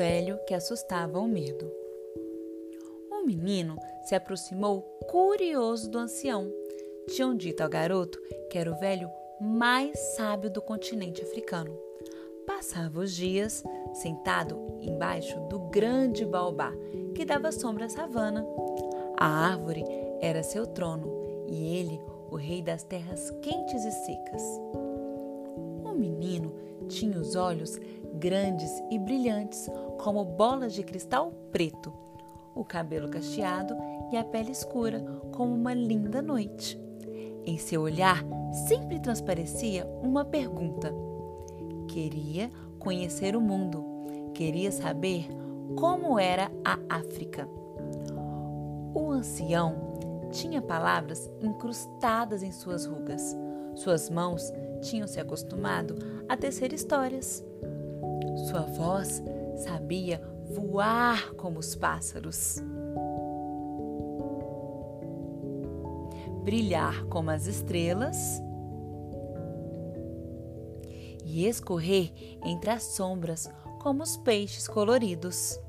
velho que assustava o medo. O menino se aproximou curioso do ancião. Tinham dito ao garoto que era o velho mais sábio do continente africano. Passava os dias sentado embaixo do grande baobá que dava sombra à savana. A árvore era seu trono e ele o rei das terras quentes e secas. O menino tinha os olhos grandes e brilhantes como bolas de cristal preto, o cabelo cacheado e a pele escura como uma linda noite. Em seu olhar sempre transparecia uma pergunta. Queria conhecer o mundo, queria saber como era a África. O ancião tinha palavras incrustadas em suas rugas. Suas mãos tinham se acostumado a tecer histórias. Sua voz sabia voar como os pássaros. Brilhar como as estrelas e escorrer entre as sombras como os peixes coloridos.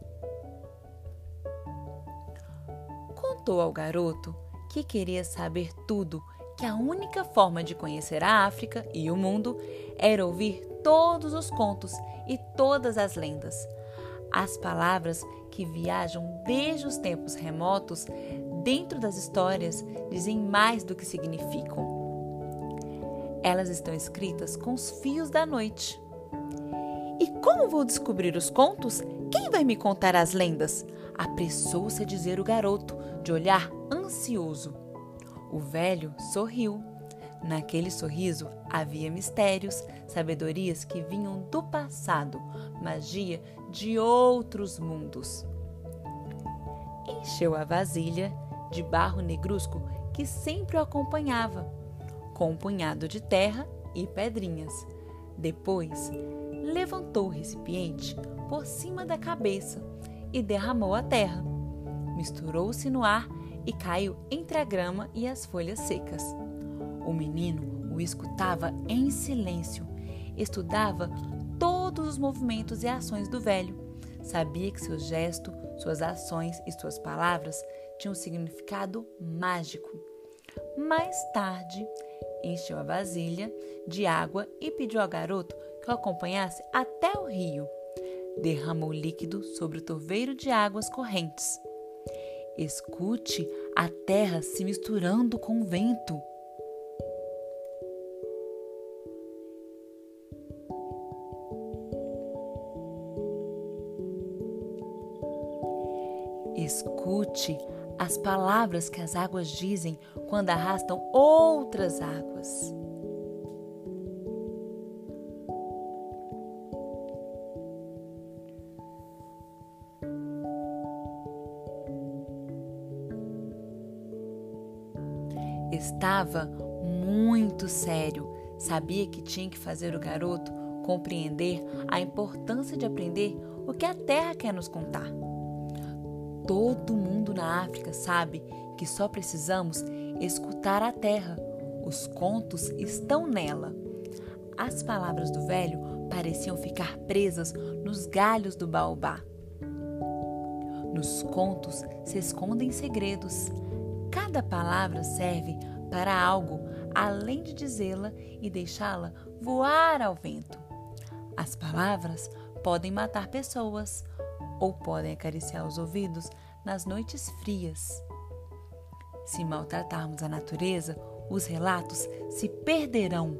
Contou ao garoto que queria saber tudo, que a única forma de conhecer a África e o mundo era ouvir todos os contos e todas as lendas. As palavras que viajam desde os tempos remotos dentro das histórias dizem mais do que significam. Elas estão escritas com os fios da noite. E como vou descobrir os contos? Quem vai me contar as lendas? Apressou-se a dizer o garoto, de olhar ansioso. O velho sorriu. Naquele sorriso havia mistérios, sabedorias que vinham do passado, magia de outros mundos. Encheu a vasilha de barro negrusco que sempre o acompanhava, com um punhado de terra e pedrinhas. Depois, levantou o recipiente por cima da cabeça e derramou a terra. Misturou-se no ar e caiu entre a grama e as folhas secas. O menino o escutava em silêncio, estudava todos os movimentos e ações do velho. Sabia que seu gesto, suas ações e suas palavras tinham um significado mágico. Mais tarde, encheu a vasilha de água e pediu ao garoto que o acompanhasse até o rio. Derramou líquido sobre o torveiro de águas correntes. Escute a terra se misturando com o vento. Escute as palavras que as águas dizem quando arrastam outras águas. Estava muito sério. Sabia que tinha que fazer o garoto compreender a importância de aprender o que a terra quer nos contar. Todo mundo na África sabe que só precisamos escutar a terra. Os contos estão nela. As palavras do velho pareciam ficar presas nos galhos do baobá. Nos contos se escondem segredos. Cada palavra serve para algo além de dizê-la e deixá-la voar ao vento. As palavras podem matar pessoas ou podem acariciar os ouvidos nas noites frias. Se maltratarmos a natureza, os relatos se perderão.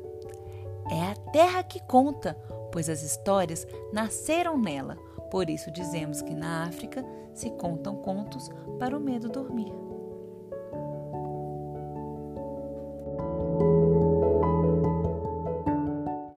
É a terra que conta, pois as histórias nasceram nela. Por isso dizemos que na África se contam contos para o medo dormir.